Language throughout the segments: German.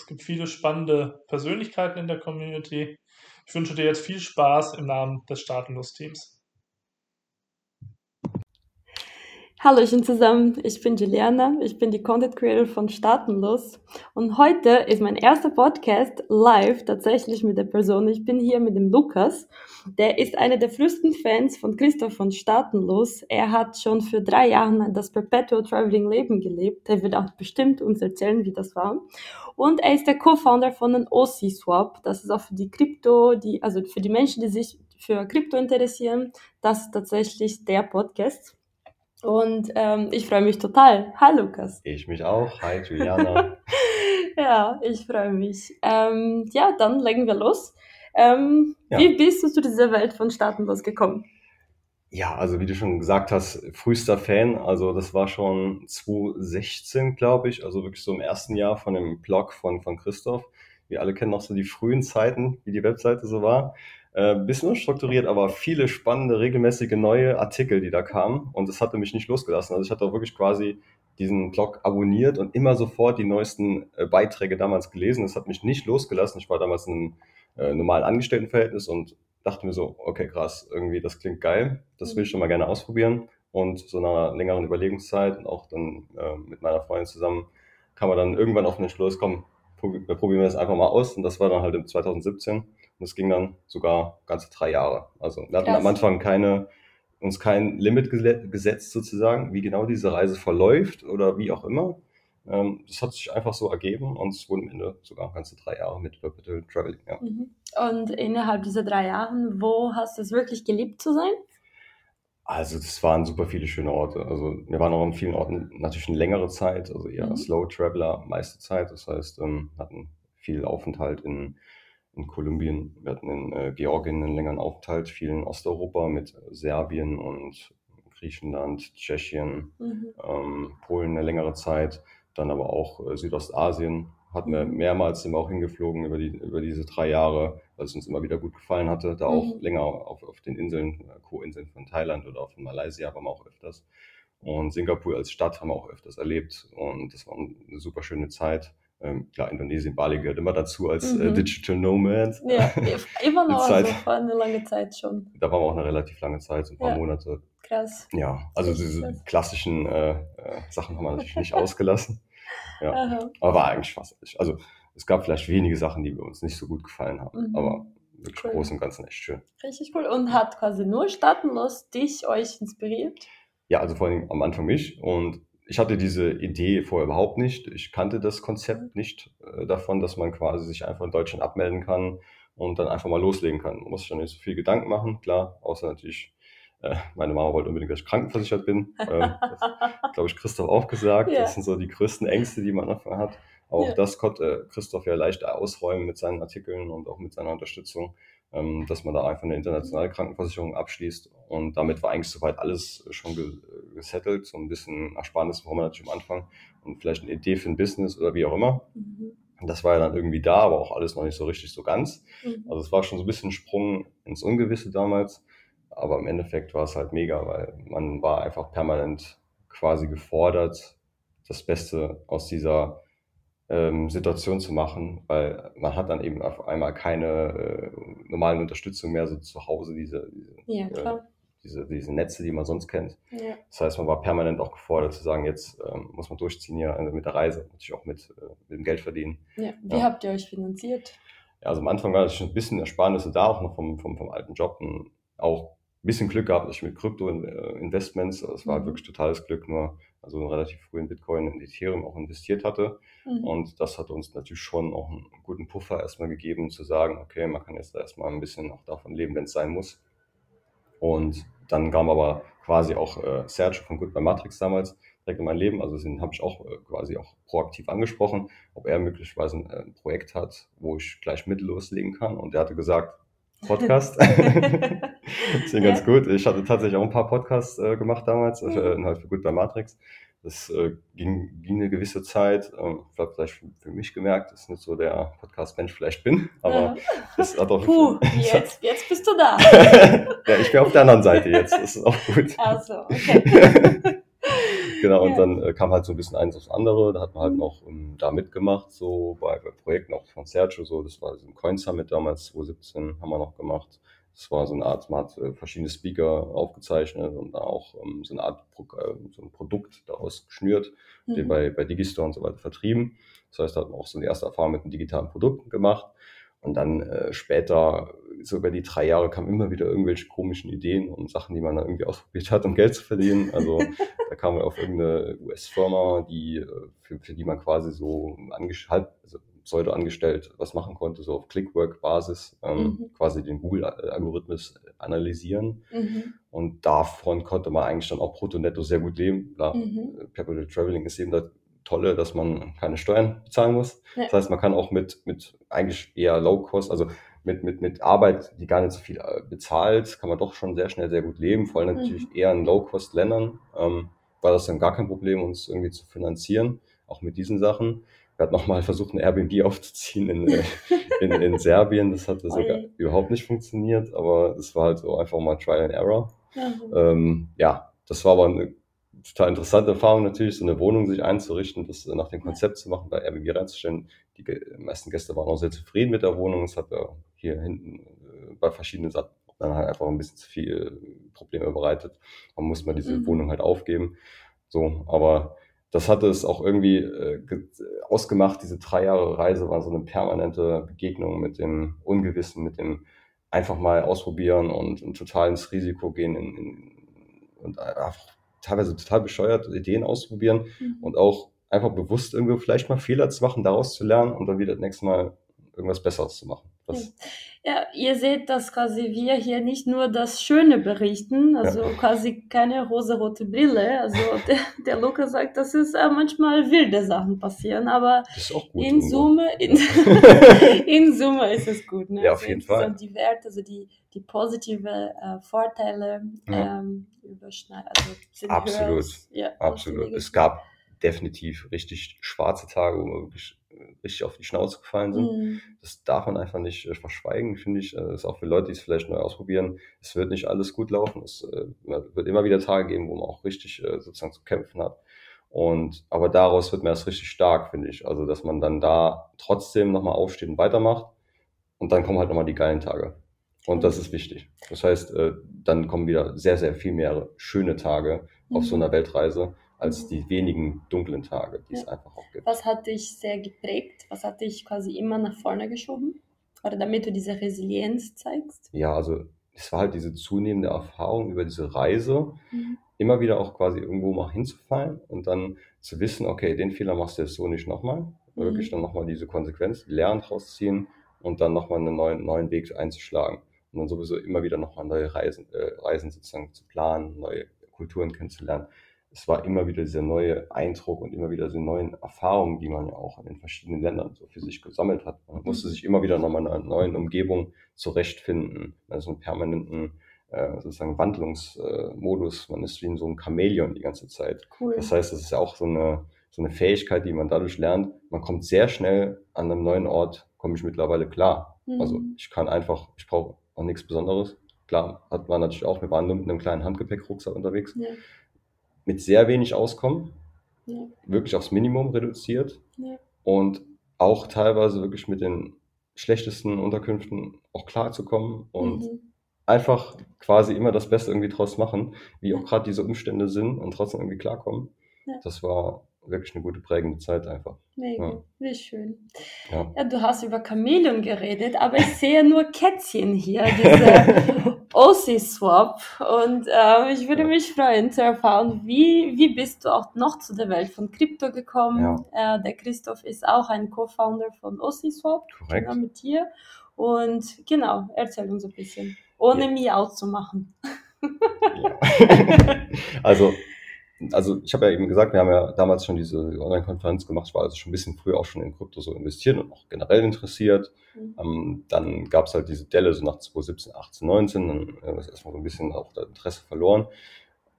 Es gibt viele spannende Persönlichkeiten in der Community. Ich wünsche dir jetzt viel Spaß im Namen des Staatenlos-Teams. Hallo zusammen, ich bin Juliana, ich bin die Content Creator von Staatenlos und heute ist mein erster Podcast live tatsächlich mit der Person. Ich bin hier mit dem Lukas, der ist einer der frühesten Fans von Christoph von Staatenlos. Er hat schon für drei Jahre das Perpetual Traveling Leben gelebt. Er wird auch bestimmt uns erzählen, wie das war. Und er ist der Co-Founder von den OC Swap. Das ist auch für die Krypto, die, also für die Menschen, die sich für Krypto interessieren. Das ist tatsächlich der Podcast. Und ähm, ich freue mich total. Hi Lukas. Ich mich auch. Hi Juliana. ja, ich freue mich. Ähm, ja, dann legen wir los. Ähm, ja. Wie bist du zu dieser Welt von Staatenlos gekommen? Ja, also wie du schon gesagt hast, frühester Fan. Also das war schon 2016, glaube ich. Also wirklich so im ersten Jahr von dem Blog von, von Christoph. Wir alle kennen noch so die frühen Zeiten, wie die Webseite so war. Äh, bisschen unstrukturiert, aber viele spannende, regelmäßige neue Artikel, die da kamen. Und das hatte mich nicht losgelassen. Also ich hatte auch wirklich quasi diesen Blog abonniert und immer sofort die neuesten äh, Beiträge damals gelesen. Das hat mich nicht losgelassen. Ich war damals in einem äh, normalen Angestelltenverhältnis und dachte mir so, okay, krass, irgendwie, das klingt geil. Das will ich schon mal gerne ausprobieren. Und so nach einer längeren Überlegungszeit und auch dann äh, mit meiner Freundin zusammen kam man dann irgendwann auf den Entschluss, komm, probieren wir das einfach mal aus. Und das war dann halt im 2017. Und es ging dann sogar ganze drei Jahre. Also wir hatten Krass. am Anfang keine, uns kein Limit gesetzt sozusagen, wie genau diese Reise verläuft oder wie auch immer. Ähm, das hat sich einfach so ergeben und es wurden am Ende sogar ganze drei Jahre mit Perpetual Traveling. Ja. Mhm. Und innerhalb dieser drei Jahren, wo hast du es wirklich geliebt zu sein? Also das waren super viele schöne Orte. Also wir waren auch in vielen Orten natürlich eine längere Zeit, also eher mhm. Slow Traveler meiste Zeit. Das heißt, ähm, hatten viel Aufenthalt in in Kolumbien. Wir hatten in äh, Georgien einen längeren Aufenthalt, viel in Osteuropa mit Serbien und Griechenland, Tschechien, mhm. ähm, Polen eine längere Zeit, dann aber auch äh, Südostasien. Hatten wir mhm. mehrmals sind wir auch hingeflogen über, die, über diese drei Jahre, weil es uns immer wieder gut gefallen hatte. Da auch mhm. länger auf, auf den Inseln, äh, Co-Inseln von Thailand oder auch von Malaysia waren wir auch öfters. Und Singapur als Stadt haben wir auch öfters erlebt. Und das war eine super schöne Zeit. Ähm, klar, Indonesien, Bali gehört immer dazu als äh, mhm. äh, Digital Nomad. Ja, immer noch, Zeit, also vor eine lange Zeit schon. Da waren wir auch eine relativ lange Zeit, so ein paar ja. Monate. Krass. Ja, also diese krass. klassischen äh, äh, Sachen haben wir natürlich nicht ausgelassen. Ja, Aha. aber war eigentlich fast. Also es gab vielleicht wenige Sachen, die uns nicht so gut gefallen haben, mhm. aber wirklich cool. groß und ganzen echt schön. Richtig cool. Und hat quasi nur Staatenlos dich, euch inspiriert? Ja, also vor allem am Anfang mich und ich hatte diese Idee vorher überhaupt nicht. Ich kannte das Konzept nicht äh, davon, dass man quasi sich einfach in Deutschland abmelden kann und dann einfach mal loslegen kann. Man muss sich dann nicht so viel Gedanken machen, klar, außer natürlich, äh, meine Mama wollte unbedingt, dass ich krankenversichert bin. Äh, das glaube ich, Christoph auch gesagt. Ja. Das sind so die größten Ängste, die man davon hat. Auch ja. das konnte Christoph ja leicht ausräumen mit seinen Artikeln und auch mit seiner Unterstützung ähm, dass man da einfach eine internationale Krankenversicherung abschließt. Und damit war eigentlich soweit alles schon gesettelt. So ein bisschen Ersparnis brauchen wir natürlich am Anfang und vielleicht eine Idee für ein Business oder wie auch immer. Mhm. Das war ja dann irgendwie da, aber auch alles noch nicht so richtig so ganz. Mhm. Also es war schon so ein bisschen ein Sprung ins Ungewisse damals. Aber im Endeffekt war es halt mega, weil man war einfach permanent quasi gefordert, das Beste aus dieser ähm, Situation zu machen, weil man hat dann eben auf einmal keine äh, normalen Unterstützung mehr so zu Hause, diese, diese, ja, äh, diese, diese Netze, die man sonst kennt. Ja. Das heißt, man war permanent auch gefordert zu sagen, jetzt ähm, muss man durchziehen hier also mit der Reise, natürlich auch mit, äh, mit dem Geld verdienen. Ja. Wie habt ihr euch finanziert? Ja, also am Anfang war schon ein bisschen Ersparnisse da, auch noch vom, vom, vom alten Job und auch ein bisschen Glück gehabt, dass ich mit Krypto-Investments, das war halt mhm. wirklich totales Glück, nur also relativ früh in Bitcoin und Ethereum auch investiert hatte. Mhm. Und das hat uns natürlich schon auch einen guten Puffer erstmal gegeben, zu sagen, okay, man kann jetzt erstmal ein bisschen auch davon leben, wenn es sein muss. Und dann kam aber quasi auch äh, Sergio von Goodbye Matrix damals, direkt in mein Leben. Also den habe ich auch äh, quasi auch proaktiv angesprochen, ob er möglicherweise ein, äh, ein Projekt hat, wo ich gleich mit loslegen kann. Und er hatte gesagt, Podcast. Deswegen ja. ganz gut. Ich hatte tatsächlich auch ein paar Podcasts äh, gemacht damals, mhm. äh, halt für gut bei Matrix. Das äh, ging, ging eine gewisse Zeit. Ähm, ich habe vielleicht für, mich gemerkt, dass ich nicht so der Podcast-Mensch vielleicht bin, aber ja. das hat auch. Puh, jetzt, jetzt bist du da. ja, ich bin auf der anderen Seite jetzt. Das ist auch gut. Also, okay. Genau, und ja. dann äh, kam halt so ein bisschen eins aufs andere. Da hat man halt mhm. noch um, da mitgemacht, so bei, bei Projekten auch von Sergio, so. Das war so ein Coin Summit damals, 2017 haben wir noch gemacht. Das war so eine Art, man hat äh, verschiedene Speaker aufgezeichnet und auch ähm, so eine Art Pro äh, so ein Produkt daraus geschnürt, mhm. den bei, bei Digistore und so weiter vertrieben. Das heißt, da hat man auch so eine erste Erfahrung mit den digitalen Produkten gemacht. Und dann äh, später, so über die drei Jahre, kamen immer wieder irgendwelche komischen Ideen und Sachen, die man dann irgendwie ausprobiert hat, um Geld zu verdienen. Also da kam man auf irgendeine US-Firma, die, äh, für, für die man quasi so halb, also Pseudo angestellt was machen konnte, so auf Clickwork-Basis, ähm, mhm. quasi den Google-Algorithmus analysieren. Mhm. Und davon konnte man eigentlich dann auch brutto netto sehr gut leben. Klar, mhm. Capital Traveling ist eben das Tolle, dass man keine Steuern bezahlen muss. Ja. Das heißt, man kann auch mit, mit eigentlich eher Low-Cost, also mit, mit, mit Arbeit, die gar nicht so viel äh, bezahlt, kann man doch schon sehr schnell sehr gut leben. Vor allem natürlich mhm. eher in Low-Cost-Ländern ähm, war das dann gar kein Problem, uns irgendwie zu finanzieren, auch mit diesen Sachen. Wir hatten nochmal versucht, ein Airbnb aufzuziehen in, äh, in, in Serbien. Das hat sogar überhaupt nicht funktioniert, aber das war halt so einfach mal Trial and Error. Mhm. Ähm, ja, das war aber eine total interessante Erfahrung natürlich, so eine Wohnung sich einzurichten, das nach dem Konzept zu machen, bei Airbnb reinzustellen. Die meisten Gäste waren auch sehr zufrieden mit der Wohnung. Es hat ja hier hinten äh, bei verschiedenen Sachen dann halt einfach ein bisschen zu viel Probleme bereitet. Man muss mal diese mhm. Wohnung halt aufgeben. So, aber das hatte es auch irgendwie äh, ausgemacht. Diese drei Jahre Reise war so eine permanente Begegnung mit dem Ungewissen, mit dem einfach mal ausprobieren und, und total ins Risiko gehen in, in, und einfach teilweise total bescheuert Ideen ausprobieren mhm. und auch einfach bewusst irgendwo vielleicht mal Fehler zu machen, daraus zu lernen und dann wieder das nächste Mal irgendwas Besseres zu machen. Das ja, ihr seht, dass quasi wir hier nicht nur das Schöne berichten, also ja. quasi keine rosarote Brille. Also der, der Luca sagt, dass es äh, manchmal wilde Sachen passieren, aber in Summe, in, in, Summe ist es gut. Ne? Ja, auf jeden Fall. Die Werte, also die, die positive äh, Vorteile ja. ähm, überschneiden. Also absolut, ja, absolut. Es gab definitiv richtig schwarze Tage, wo man wirklich richtig auf die Schnauze gefallen sind. Mhm. Das darf man einfach nicht äh, verschweigen, finde ich. Das äh, ist auch für Leute, die es vielleicht neu ausprobieren. Es wird nicht alles gut laufen. Es äh, wird immer wieder Tage geben, wo man auch richtig äh, sozusagen zu kämpfen hat. Und aber daraus wird man erst richtig stark, finde ich. Also, dass man dann da trotzdem nochmal aufsteht und weitermacht. Und dann kommen halt nochmal die geilen Tage. Und das ist wichtig. Das heißt, äh, dann kommen wieder sehr, sehr viel mehr schöne Tage auf so mhm. einer Weltreise als die wenigen dunklen Tage, die ja. es einfach auch gibt. Was hat dich sehr geprägt? Was hat dich quasi immer nach vorne geschoben? Oder damit du diese Resilienz zeigst? Ja, also es war halt diese zunehmende Erfahrung über diese Reise, mhm. immer wieder auch quasi irgendwo mal hinzufallen und dann zu wissen, okay, den Fehler machst du jetzt so nicht nochmal. Mhm. Wirklich dann nochmal diese Konsequenz, lernen rausziehen und dann nochmal einen neuen, neuen Weg einzuschlagen. Und dann sowieso immer wieder nochmal neue Reisen, äh, Reisen sozusagen zu planen, neue Kulturen kennenzulernen es war immer wieder dieser neue Eindruck und immer wieder diese neuen Erfahrungen, die man ja auch in den verschiedenen Ländern so für sich gesammelt hat. Man musste sich immer wieder nochmal in einer neuen Umgebung zurechtfinden, also einen permanenten äh, sozusagen Wandlungsmodus. Man ist wie in so einem Chamäleon die ganze Zeit. Cool. Das heißt, das ist ja auch so eine, so eine Fähigkeit, die man dadurch lernt. Man kommt sehr schnell an einem neuen Ort, komme ich mittlerweile klar. Mhm. Also ich kann einfach, ich brauche auch nichts Besonderes. Klar, hat man natürlich auch, wir waren nur mit einem kleinen Handgepäckrucksack unterwegs. Ja mit sehr wenig auskommen, ja. wirklich aufs Minimum reduziert ja. und auch teilweise wirklich mit den schlechtesten Unterkünften auch klarzukommen und mhm. einfach quasi immer das Beste irgendwie draus machen, wie auch gerade diese Umstände sind und trotzdem irgendwie klarkommen. Ja. Das war wirklich eine gute prägende Zeit einfach. Mega, ja. wie schön. Ja. ja. du hast über Chamäleon geredet, aber ich sehe nur Kätzchen hier, diese OC-Swap. Und äh, ich würde mich freuen zu erfahren, wie, wie bist du auch noch zu der Welt von Krypto gekommen? Ja. Äh, der Christoph ist auch ein Co-Founder von OC-Swap, genau mit dir. Und genau, erzähl uns ein bisschen, ohne ja. mich auszumachen. ja. Also also ich habe ja eben gesagt, wir haben ja damals schon diese Online-Konferenz gemacht. Ich war also schon ein bisschen früher auch schon in Krypto so investiert und auch generell interessiert. Mhm. Ähm, dann gab es halt diese Delle so nach 2017, 18, 19. Dann ist erstmal so ein bisschen auch das Interesse verloren,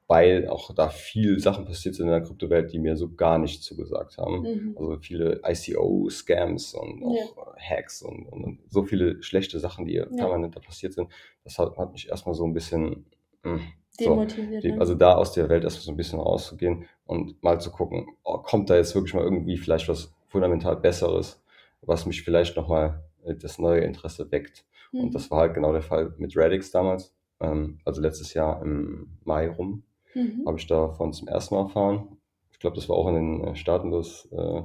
weil auch da viel Sachen passiert sind in der Kryptowelt, die mir so gar nicht zugesagt haben. Mhm. Also viele ICO-Scams und auch ja. Hacks und, und, so viele schlechte Sachen, die ja. permanent da passiert sind. Das hat, hat mich erstmal so ein bisschen... Mh, hm, Demotiviert. So, ne? also da aus der Welt erstmal so ein bisschen rauszugehen und mal zu gucken, oh, kommt da jetzt wirklich mal irgendwie vielleicht was fundamental Besseres, was mich vielleicht nochmal äh, das neue Interesse weckt. Mhm. Und das war halt genau der Fall mit Radix damals. Ähm, also letztes Jahr im Mai rum mhm. habe ich davon zum ersten Mal erfahren. Ich glaube, das war auch in den äh, Staatenlos äh,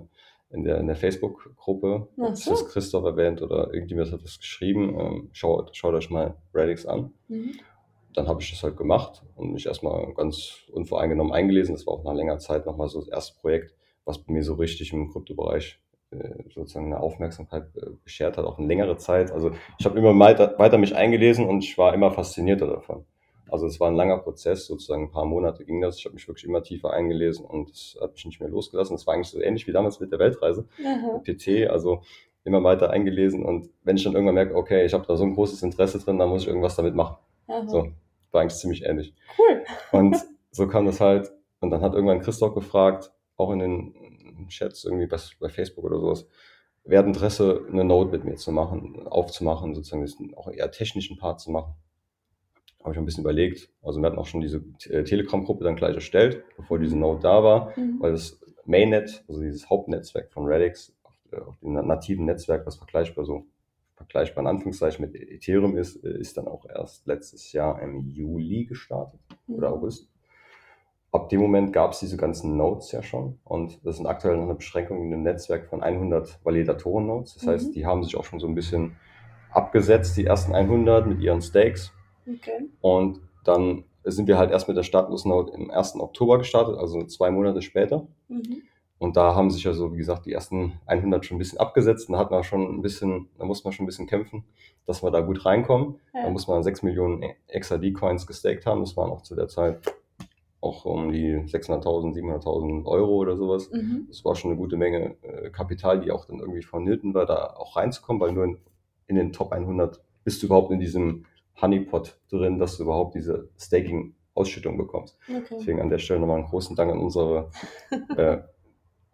in der, in der Facebook-Gruppe. So. Ist das Christoph erwähnt oder irgendjemand hat das geschrieben. Ähm, schaut, schaut euch mal Radix an. Mhm dann habe ich das halt gemacht und mich erstmal ganz unvoreingenommen eingelesen. Das war auch nach längerer Zeit nochmal so das erste Projekt, was bei mir so richtig im Kryptobereich äh, sozusagen eine Aufmerksamkeit äh, beschert hat, auch eine längere Zeit. Also ich habe immer weiter, weiter mich eingelesen und ich war immer faszinierter davon. Also es war ein langer Prozess, sozusagen ein paar Monate ging das. Ich habe mich wirklich immer tiefer eingelesen und es hat mich nicht mehr losgelassen. Es war eigentlich so ähnlich wie damals mit der Weltreise, Aha. PT, also immer weiter eingelesen und wenn ich dann irgendwann merke, okay, ich habe da so ein großes Interesse drin, dann muss ich irgendwas damit machen. Aha. So, war eigentlich ziemlich ähnlich. Cool. Und so kam das halt. Und dann hat irgendwann Christoph gefragt, auch in den Chats irgendwie bei, bei Facebook oder sowas, wer hat Interesse, eine Note mit mir zu machen, aufzumachen, sozusagen auch eher technischen Part zu machen. Habe ich ein bisschen überlegt. Also wir hatten auch schon diese äh, Telegram-Gruppe dann gleich erstellt, bevor diese Note da war, mhm. weil das Mainnet, also dieses Hauptnetzwerk von Redix, auf, äh, auf dem nativen Netzwerk, was vergleichbar so vergleichbar in Anführungszeichen mit Ethereum ist, äh, ist dann auch erst letztes Jahr im Juli gestartet oder mhm. August. Ab dem Moment gab es diese ganzen Nodes ja schon und das sind aktuell noch eine Beschränkung in dem Netzwerk von 100 Validatoren-Nodes. Das mhm. heißt, die haben sich auch schon so ein bisschen abgesetzt, die ersten 100 mit ihren Stakes. Okay. Und dann sind wir halt erst mit der Status-Node im 1. Oktober gestartet, also zwei Monate später. Mhm. Und da haben sich ja so, wie gesagt, die ersten 100 schon ein bisschen abgesetzt. Und da hat man schon ein bisschen, da muss man schon ein bisschen kämpfen, dass wir da gut reinkommen. Ja. Da muss man 6 Millionen XRD-Coins gestaked haben. Das waren auch zu der Zeit auch um die 600.000, 700.000 Euro oder sowas. Mhm. Das war schon eine gute Menge äh, Kapital, die auch dann irgendwie vonnöten war, da auch reinzukommen, weil nur in, in den Top 100 bist du überhaupt in diesem Honeypot drin, dass du überhaupt diese Staking-Ausschüttung bekommst. Okay. Deswegen an der Stelle nochmal einen großen Dank an unsere äh,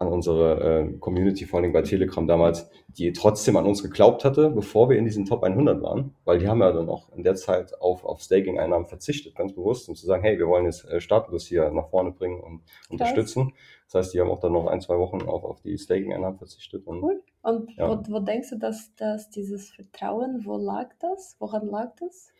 an unsere äh, Community, vor allem bei Telegram damals, die trotzdem an uns geglaubt hatte, bevor wir in diesen Top 100 waren, weil die haben ja dann auch in der Zeit auf, auf Staking-Einnahmen verzichtet, ganz bewusst, um zu sagen, hey, wir wollen jetzt äh, Status hier nach vorne bringen und unterstützen. Das heißt, die haben auch dann noch ein, zwei Wochen auf, auf die Staking-Einnahmen verzichtet. Und, cool. Und ja. wo, wo denkst du, dass, dass dieses Vertrauen, wo lag das? Woran lag das?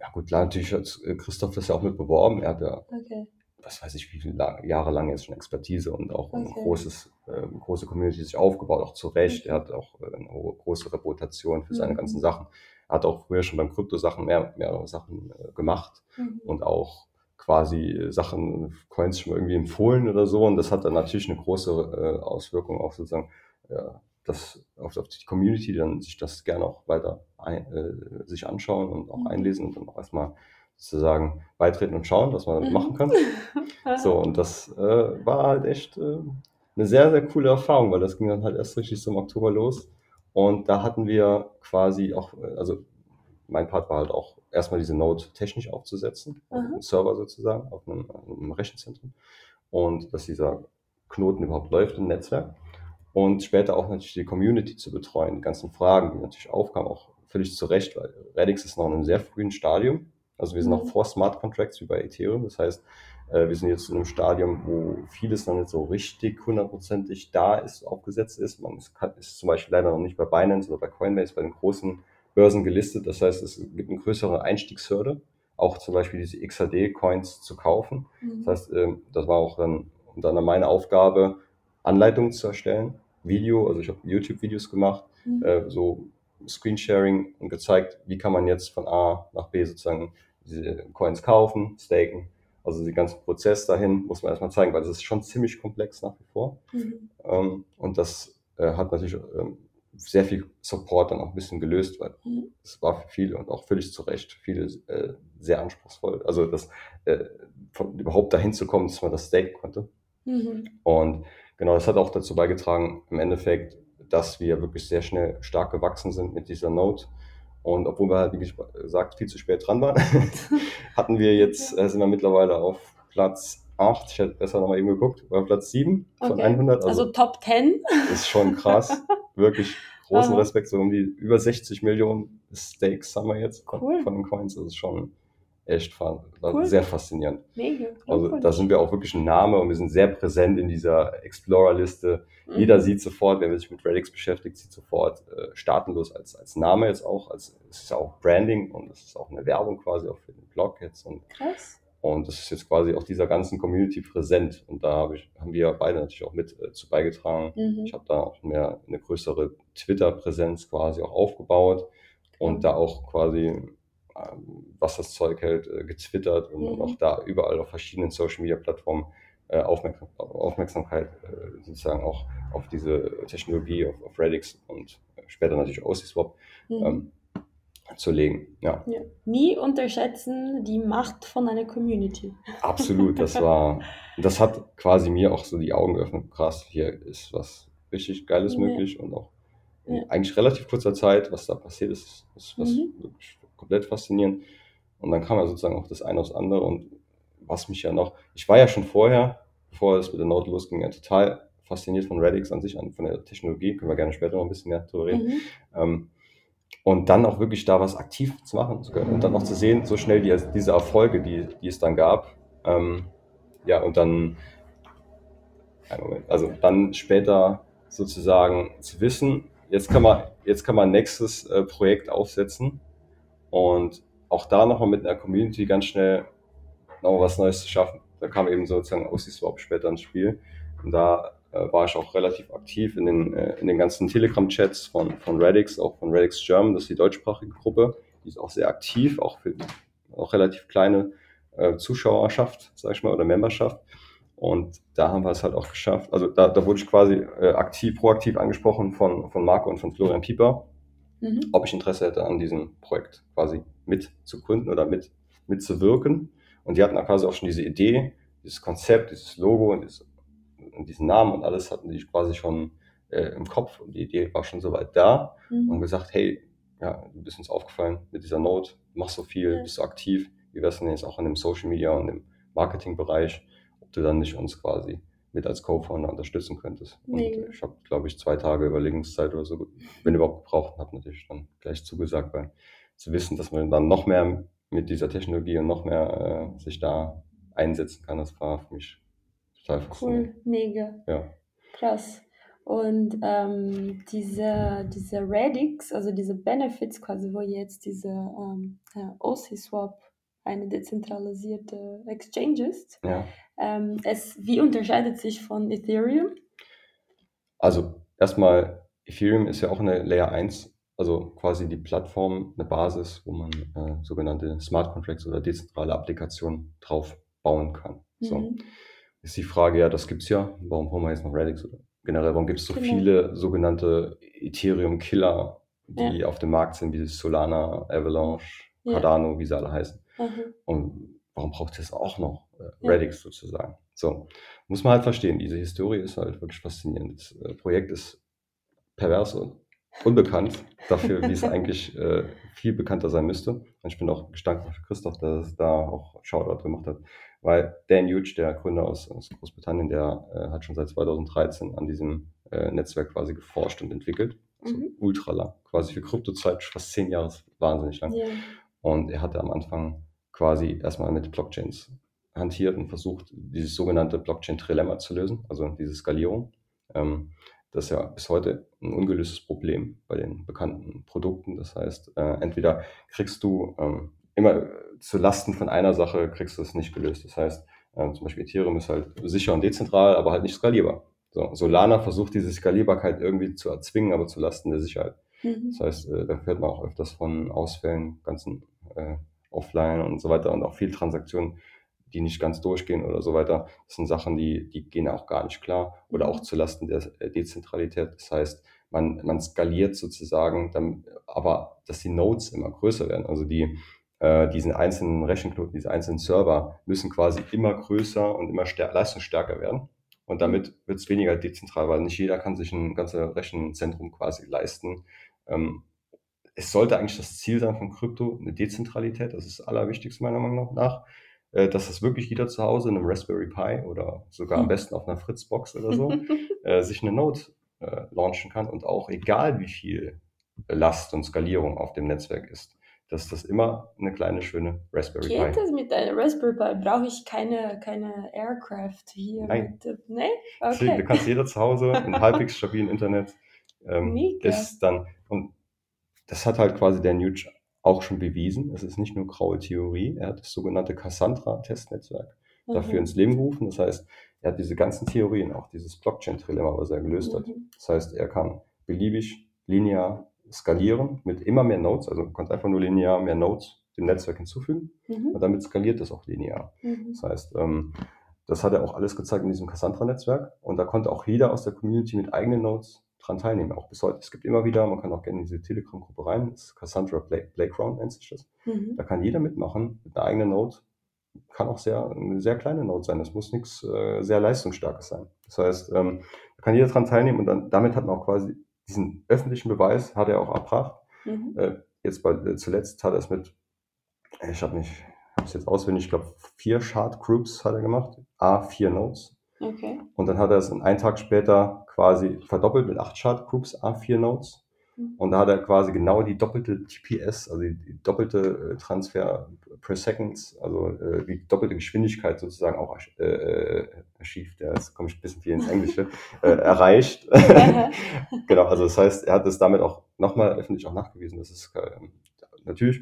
Ja gut, klar, natürlich hat Christoph das ja auch mit beworben. Er hat ja okay was weiß ich, wie viele Jahre lang jetzt schon Expertise und auch okay. ein großes, äh, große Community sich aufgebaut, auch zu Recht. Okay. Er hat auch äh, eine große Reputation für seine mhm. ganzen Sachen. Er hat auch früher schon beim Krypto-Sachen mehr, mehrere Sachen äh, gemacht mhm. und auch quasi Sachen, Coins schon irgendwie empfohlen oder so. Und das hat dann natürlich eine große äh, Auswirkung auf sozusagen ja, das, auf, auf, die Community, die dann sich das gerne auch weiter ein, äh, sich anschauen und auch mhm. einlesen und dann auch erstmal sozusagen beitreten und schauen, was man damit machen kann. so, und das äh, war halt echt äh, eine sehr, sehr coole Erfahrung, weil das ging dann halt erst richtig so im Oktober los. Und da hatten wir quasi auch, äh, also mein Part war halt auch erstmal diese Node technisch aufzusetzen, auf einem Server sozusagen, auf einem, einem Rechenzentrum. Und dass dieser Knoten überhaupt läuft im Netzwerk. Und später auch natürlich die Community zu betreuen, die ganzen Fragen, die natürlich aufkamen, auch völlig zu Recht, weil Redix ist noch in einem sehr frühen Stadium. Also wir sind noch mhm. vor Smart Contracts wie bei Ethereum. Das heißt, äh, wir sind jetzt in einem Stadium, wo vieles noch nicht so richtig hundertprozentig da ist, aufgesetzt ist. Man ist, ist zum Beispiel leider noch nicht bei Binance oder bei Coinbase, bei den großen Börsen gelistet. Das heißt, es gibt eine größere Einstiegshürde, auch zum Beispiel diese XAD-Coins zu kaufen. Mhm. Das heißt, ähm, das war auch dann, dann meine Aufgabe, Anleitungen zu erstellen. Video, also ich habe YouTube-Videos gemacht, mhm. äh, so Screensharing und gezeigt, wie kann man jetzt von A nach B sozusagen diese Coins kaufen, staken. Also den ganzen Prozess dahin muss man erstmal zeigen, weil das ist schon ziemlich komplex nach wie vor. Mhm. Ähm, und das äh, hat natürlich ähm, sehr viel Support dann auch ein bisschen gelöst, weil Mhm. es war für viele und auch völlig zu Recht viele äh, sehr anspruchsvoll. Also das äh, von, überhaupt dahin zu kommen, dass man das staken konnte. Mhm. Und genau, das hat auch dazu beigetragen, im Endeffekt, dass wir wirklich sehr schnell stark gewachsen sind mit dieser Note. Und obwohl wir halt, wie gesagt, viel zu spät dran waren, hatten wir jetzt, äh, sind wir mittlerweile auf Platz 8. Ich hätte besser nochmal eben geguckt, auf Platz 7 von Okay. 100. Also, Top 10. ist schon krass. Wirklich großen. Respekt. So um die über 60 Millionen Stakes haben wir jetzt von, Cool. von den Coins. Das ist schon echt fa- war Cool. sehr faszinierend. Mega. Also da sind wir auch wirklich ein Name und wir sind sehr präsent in dieser Explorer-Liste. Mhm. Jeder sieht sofort, wer sich mit Redix beschäftigt, sieht sofort äh, staatenlos als, als Name jetzt auch. Als, es ist ja auch Branding und es ist auch eine Werbung quasi auch für den Blog jetzt. Und, Krass. und das ist jetzt quasi auch dieser ganzen Community präsent. Und da hab ich, haben wir beide natürlich auch mit äh, zu beigetragen. Mhm. Ich habe da auch mehr eine größere Twitter-Präsenz quasi auch aufgebaut und da auch quasi, was das Zeug hält, äh, getwittert und Mhm. auch da überall auf verschiedenen Social-Media-Plattformen äh, Aufmerksam Aufmerksamkeit äh, sozusagen auch auf diese Technologie, auf, auf Redix und später natürlich OCSwap Mhm. ähm, zu legen. Ja, ja. Nie unterschätzen die Macht von einer Community. absolut. Das war, das hat quasi mir auch so die Augen geöffnet. Krass, hier ist was richtig Geiles Ja. möglich und auch in Ja. eigentlich relativ kurzer Zeit, was da passiert ist, ist was Mhm. wirklich komplett faszinierend. Und dann kam ja sozusagen auch das eine aufs andere und was mich ja noch, ich war ja schon vorher, bevor es mit der Note losging, ja total fasziniert von Redix an sich, an, von der Technologie, können wir gerne später noch ein bisschen mehr drüber reden. Mhm. Ähm, und dann auch wirklich da was aktiv zu machen zu können und dann auch zu sehen, so schnell die, diese Erfolge, die, die es dann gab. Ähm, ja, und dann, Moment, also dann später sozusagen zu wissen, jetzt kann man, jetzt kann man ein nächstes äh, Projekt aufsetzen und auch da nochmal mit einer Community ganz schnell noch was Neues zu schaffen. Da kam eben sozusagen OC-Swap später ins Spiel und da äh, war ich auch relativ aktiv in den, äh, in den ganzen Telegram-Chats von, von Redix, auch von Redix German, das ist die deutschsprachige Gruppe, die ist auch sehr aktiv, auch für auch relativ kleine äh, Zuschauerschaft, sag ich mal, oder Memberschaft. Und da haben wir es halt auch geschafft. Also da, da wurde ich quasi äh, aktiv, proaktiv angesprochen von, von Marco und von Florian Pieper, Mhm. ob ich Interesse hätte an diesem Projekt quasi mit zu gründen oder mit, mitzuwirken. Und die hatten da quasi auch schon diese Idee, dieses Konzept, dieses Logo und, dieses, und diesen Namen und alles hatten die quasi schon äh, im Kopf und die Idee war schon soweit da und Mhm. gesagt, hey, ja, du bist uns aufgefallen mit dieser Note, machst so viel, Ja. bist so aktiv, wie wär's denn jetzt auch in dem Social Media und im Marketingbereich, ob du dann nicht uns quasi mit als Co-Founder unterstützen könntest. Und Mega. ich habe, glaube ich, zwei Tage Überlegungszeit oder so, wenn überhaupt gebraucht, habe natürlich dann gleich zugesagt, weil zu wissen, dass man dann noch mehr mit dieser Technologie und noch mehr äh, sich da einsetzen kann, das war für mich total. Cool, mega. Ja. Krass. Und ähm, diese, diese Radix, also diese Benefits quasi, wo jetzt diese ähm, OC-Swap eine dezentralisierte Exchange ist, ja. ähm, es, wie unterscheidet sich von Ethereum? Also erstmal, Ethereum ist ja auch eine Layer 1, also quasi die Plattform, eine Basis, wo man äh, sogenannte Smart Contracts oder dezentrale Applikationen drauf bauen kann. So. Mhm. Ist die Frage, ja, das gibt's ja, warum brauchen wir jetzt noch Radix oder generell, warum gibt es so Genau. viele sogenannte Ethereum-Killer, die auf dem Markt sind, wie Solana, Avalanche, Ja. Cardano, wie sie alle heißen. Mhm. Und warum braucht es auch noch äh, Ja. Radix sozusagen? So, muss man halt verstehen. Diese Historie ist halt wirklich faszinierend. Das äh, Projekt ist pervers und unbekannt dafür, wie es eigentlich äh, viel bekannter sein müsste. Und ich bin auch gestankt für Christoph, der es da auch Shoutout gemacht hat. Weil Dan Huge, der Gründer aus, aus Großbritannien, der äh, hat schon seit 2013 an diesem äh, Netzwerk quasi geforscht und entwickelt. So Mhm. ultra lang. Quasi für Kryptozeit fast zehn Jahre ist wahnsinnig lang. Ja. Und er hatte am Anfang quasi erstmal mit Blockchains hantiert und versucht, dieses sogenannte Blockchain-Trilemma zu lösen, also diese Skalierung. Ähm, das ist ja bis heute ein ungelöstes Problem bei den bekannten Produkten. Das heißt, äh, entweder kriegst du ähm, immer zu Lasten von einer Sache, kriegst du es nicht gelöst. Das heißt, äh, zum Beispiel Ethereum ist halt sicher und dezentral, aber halt nicht skalierbar. So, Solana versucht diese Skalierbarkeit irgendwie zu erzwingen, aber zu Lasten der Sicherheit. Mhm. Das heißt, äh, da hört man auch öfters von Ausfällen, ganzen äh, Offline und so weiter und auch viel Transaktionen, die nicht ganz durchgehen oder so weiter. Das sind Sachen, die, die gehen auch gar nicht klar oder auch zulasten der äh, Dezentralität. Das heißt, man, man skaliert sozusagen, dann, aber dass die Nodes immer größer werden. Also die, äh, diesen einzelnen Rechenknoten, diese einzelnen Server müssen quasi immer größer und immer stär leistungsstärker werden. Und damit wird es weniger dezentral, weil nicht jeder kann sich ein ganzes Rechenzentrum quasi leisten. Ähm, es sollte eigentlich das Ziel sein von Krypto, eine Dezentralität, das ist das Allerwichtigste meiner Meinung nach, äh, dass das wirklich jeder zu Hause in einem Raspberry Pi oder sogar am besten auf einer Fritzbox oder so äh, sich eine Node äh, launchen kann und auch egal wie viel Last und Skalierung auf dem Netzwerk ist, dass das immer eine kleine, schöne Raspberry Geht Pi das mit einer Raspberry Pi? Brauche ich keine, keine Aircraft hier? Nein. Mit, nee? Deswegen, Okay. du kannst jeder zu Hause mit halbwegs stabilen Internet ähm, ist dann und das hat halt quasi der Nuge auch schon bewiesen. Es ist nicht nur graue Theorie. Er hat das sogenannte Cassandra-Testnetzwerk dafür Mhm. ins Leben gerufen. Das heißt, er hat diese ganzen Theorien, auch dieses Blockchain-Trilemma, was er gelöst hat. Mhm. Das heißt, er kann beliebig linear skalieren mit immer mehr Nodes. Also du kannst einfach nur linear mehr Nodes dem Netzwerk hinzufügen Mhm. und damit skaliert das auch linear. Mhm. Das heißt, ähm, das hat er auch alles gezeigt in diesem Cassandra-Netzwerk und da konnte auch jeder aus der Community mit eigenen Nodes dran teilnehmen, auch bis heute. Es gibt immer wieder, man kann auch gerne in diese Telegram-Gruppe rein, das ist Cassandra Play Playground nennt sich das. Mhm. Da kann jeder mitmachen mit einer eigenen Node. Kann auch sehr, eine sehr kleine Node sein. Das muss nichts äh, sehr leistungsstarkes sein. Das heißt, ähm, da kann jeder dran teilnehmen und dann, damit hat man auch quasi diesen öffentlichen Beweis, hat er auch erbracht. Mhm. Äh, jetzt bei, äh, zuletzt hat er es mit, äh, ich habe nicht, habe es jetzt auswendig, ich glaube vier Shard Groups hat er gemacht, A, vier Nodes. Okay. Und dann hat er es einen Tag später quasi verdoppelt mit acht Shard Groups, A, vier Nodes. Mhm. Und da hat er quasi genau die doppelte TPS, also die, doppelte äh, Transfer per Seconds, also äh, die doppelte Geschwindigkeit sozusagen auch äh, äh, achieved, ja, jetzt komme ich ein bisschen viel ins Englische, äh, erreicht. Genau, also das heißt, er hat es damit auch nochmal öffentlich auch nachgewiesen. Das ist äh, natürlich,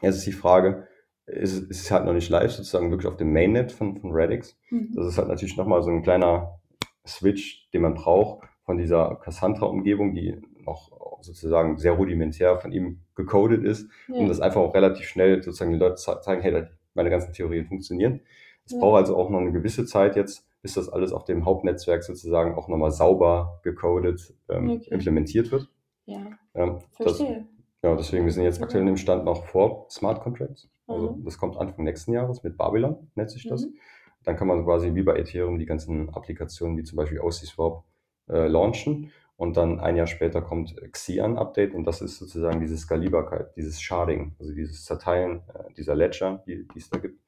jetzt ist die Frage, ist, es- ist es halt noch nicht live sozusagen wirklich auf dem Mainnet von, von Radix. Mhm. Das ist halt natürlich nochmal so ein kleiner Switch, den man braucht von dieser Cassandra-Umgebung, die noch sozusagen sehr rudimentär von ihm gecodet ist, um Ja. das einfach auch relativ schnell sozusagen den Leuten zu zeigen, hey, meine ganzen Theorien funktionieren. Es Ja. braucht also auch noch eine gewisse Zeit jetzt, bis das alles auf dem Hauptnetzwerk sozusagen auch nochmal sauber gecodet ähm, Okay. implementiert wird. ja, Ähm, verstehe. Ja, deswegen, wir sind jetzt aktuell im Stand noch vor Smart Contracts. Also Mhm. das kommt Anfang nächsten Jahres mit Babylon, nennt sich das. Mhm. Dann kann man quasi wie bei Ethereum die ganzen Applikationen wie zum Beispiel OCSwap äh, launchen und dann ein Jahr später kommt Xian Update und das ist sozusagen diese Skalierbarkeit, dieses Sharding, also dieses Zerteilen äh, dieser Ledger, die, die es da gibt.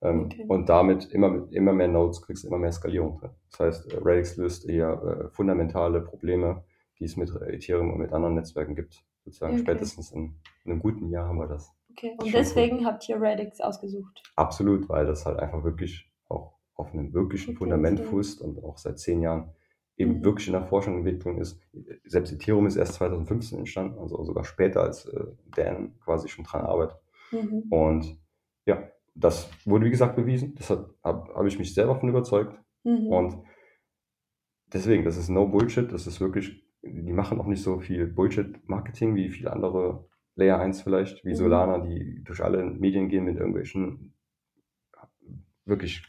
Ähm, Okay. Und damit immer, mit immer mehr Nodes kriegst du immer mehr Skalierung drin. Das heißt, Radix löst eher äh, fundamentale Probleme, die es mit Ethereum und mit anderen Netzwerken gibt. Sozusagen Okay. spätestens in, in einem guten Jahr haben wir das. Okay. Und deswegen habt ihr Radix ausgesucht. Absolut, weil das halt einfach wirklich auch auf einem wirklichen Okay, Fundament okay. fußt und auch seit zehn Jahren eben Mhm. wirklich in der Forschung und Entwicklung ist. Selbst Ethereum ist erst 2015 entstanden, also sogar später als äh, Dan quasi schon dran arbeitet. Mhm. Und ja, das wurde wie gesagt bewiesen. Das habe hab, hab ich mich selber von überzeugt. Mhm. Und deswegen, das ist no Bullshit. Das ist wirklich, die machen auch nicht so viel Bullshit-Marketing wie viele andere Layer 1 vielleicht, wie Mhm. Solana, die durch alle Medien gehen mit irgendwelchen wirklich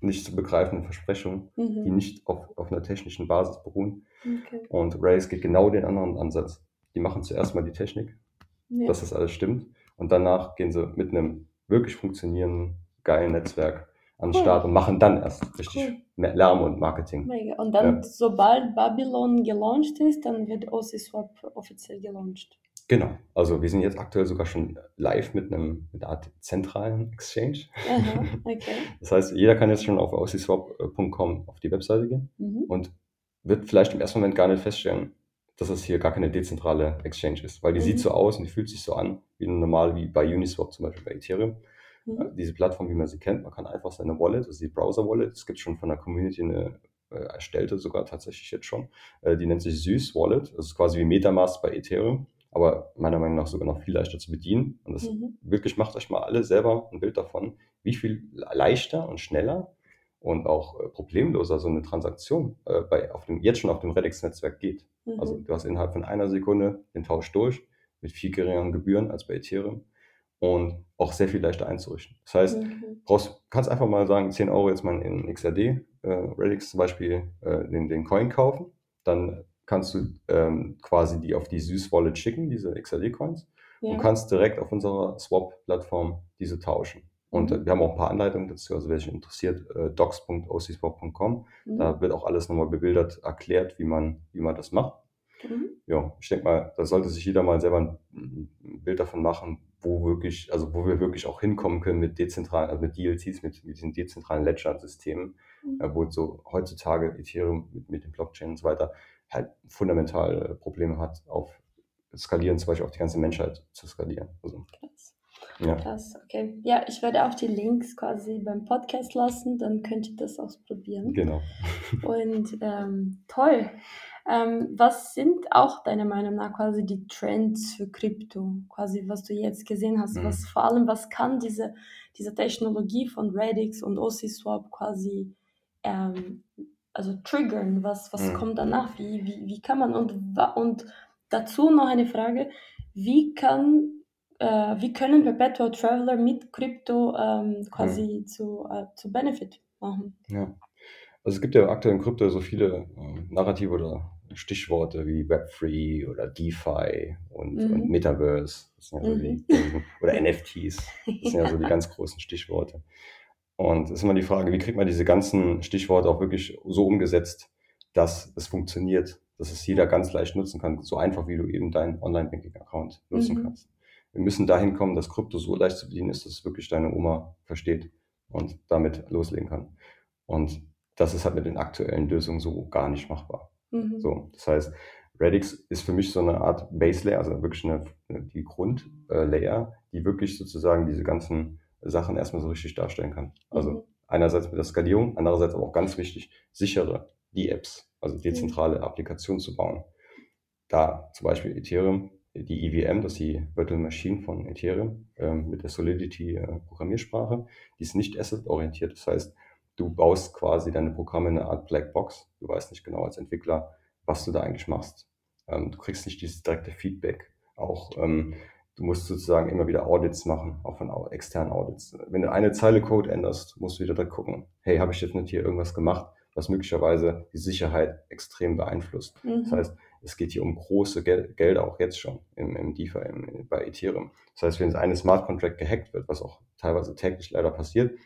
nicht zu begreifenden Versprechungen, die Mhm. nicht auf, auf einer technischen Basis beruhen. Okay. Und Rails geht genau den anderen Ansatz. Die machen zuerst mal die Technik, Ja. dass das alles stimmt. Und danach gehen sie mit einem wirklich funktionierenden, geilen Netzwerk an den Cool. Start und machen dann erst richtig Cool. Lärm und Marketing. Mega. Und dann, Ja. sobald Babylon gelauncht ist, dann wird OCSwap offiziell gelauncht. Genau. Also wir sind jetzt aktuell sogar schon live mit einem mit einer Art zentralen Exchange. Aha, okay. Das heißt, jeder kann jetzt schon auf aussyswap.com auf die Webseite gehen Mhm. und wird vielleicht im ersten Moment gar nicht feststellen, dass es hier gar keine dezentrale Exchange ist, weil die Mhm. sieht so aus und die fühlt sich so an, wie normal wie bei Uniswap zum Beispiel bei Ethereum. Mhm. Äh, Diese Plattform, wie man sie kennt, man kann einfach seine Wallet, also die Browser-Wallet, es gibt schon von der Community eine äh, erstellte sogar tatsächlich jetzt schon, äh, die nennt sich Süß Wallet, das ist quasi wie Metamask bei Ethereum, aber meiner Meinung nach sogar noch viel leichter zu bedienen. Und das Mhm. wirklich macht euch mal alle selber ein Bild davon, wie viel leichter und schneller und auch äh, problemloser so eine Transaktion äh, bei, auf dem, jetzt schon auf dem Redix-Netzwerk geht. Mhm. Also du hast innerhalb von einer Sekunde den Tausch durch mit viel geringeren Gebühren als bei Ethereum und auch sehr viel leichter einzurichten. Das heißt, brauchst, kannst einfach mal sagen, 10 Euro jetzt mal in XRD, äh, Redix zum Beispiel, äh, den, den Coin kaufen, dann kannst du ähm, quasi die auf die Süß Wallet schicken, diese XRD-Coins, Ja. und kannst direkt auf unserer Swap-Plattform diese tauschen. Und äh, Mhm. wir haben auch ein paar Anleitungen dazu, also wer sich interessiert, äh, docs.ocswap.com. Mhm. Da wird auch alles nochmal bebildert erklärt, wie man, wie man das macht. Mhm. Ja, ich denke mal, da sollte sich jeder mal selber ein Bild davon machen, wo wirklich, also wo wir wirklich auch hinkommen können mit dezentralen, also mit DLCs, mit, mit diesen dezentralen Ledger-Systemen, Mhm. äh, wo so heutzutage Ethereum mit, mit dem Blockchain und so weiter halt fundamental äh, Probleme hat, auf skalieren, zum Beispiel auf die ganze Menschheit zu skalieren. Also, Krass. Ja. Krass, okay. Ja, ich werde auch die Links quasi beim Podcast lassen, dann könnt ihr das ausprobieren. Genau. Und ähm, toll. Ähm, was sind auch deiner Meinung nach quasi die Trends für Krypto? Quasi, was du jetzt gesehen hast, Mhm. was vor allem, was kann diese, diese Technologie von Radix und OCSwap quasi ähm, also triggern? Was, was Mhm. kommt danach? Wie, wie, wie kann man und, und dazu noch eine Frage, wie kann äh, wie können Perpetual Traveler mit Krypto ähm, quasi zu, äh, zu Benefit machen? Ja. Also es gibt ja aktuell in Krypto so viele ähm, Narrative oder Stichworte wie Web3 oder DeFi und, Mhm. und Metaverse. Das sind ja so Mhm. die, oder NFTs. Das sind ja so die ganz großen Stichworte. Und es ist immer die Frage, wie kriegt man diese ganzen Stichworte auch wirklich so umgesetzt, dass es funktioniert, dass es jeder ganz leicht nutzen kann, so einfach wie du eben deinen Online-Banking-Account nutzen Mhm. kannst. Wir müssen dahin kommen, dass Krypto so leicht zu bedienen ist, dass es wirklich deine Oma versteht und damit loslegen kann. Und das ist halt mit den aktuellen Lösungen so gar nicht machbar. Mhm. So, das heißt, Radix ist für mich so eine Art Base Layer, also wirklich eine, die Grundlayer, die wirklich sozusagen diese ganzen Sachen erstmal so richtig darstellen kann. Also Mhm. einerseits mit der Skalierung, andererseits aber auch ganz wichtig, sichere die-Apps, also dezentrale Applikationen zu bauen. Da zum Beispiel Ethereum, die EVM, das ist die Virtual Machine von Ethereum, ähm, mit der Solidity äh, Programmiersprache, die ist nicht asset-orientiert. Das heißt, du baust quasi deine Programme in eine Art Blackbox. Du weißt nicht genau als Entwickler, was du da eigentlich machst. Ähm, du kriegst nicht dieses direkte Feedback. Auch ähm, du musst sozusagen immer wieder Audits machen, auch von externen Audits. Wenn du eine Zeile Code änderst, musst du wieder direkt gucken, hey, habe ich jetzt nicht hier irgendwas gemacht, was möglicherweise die Sicherheit extrem beeinflusst. Mhm. Das heißt, es geht hier um große Gel Gelder auch jetzt schon im, im DeFi, im, bei Ethereum. Das heißt, wenn eine Smart Contract gehackt wird, was auch teilweise täglich leider passiert,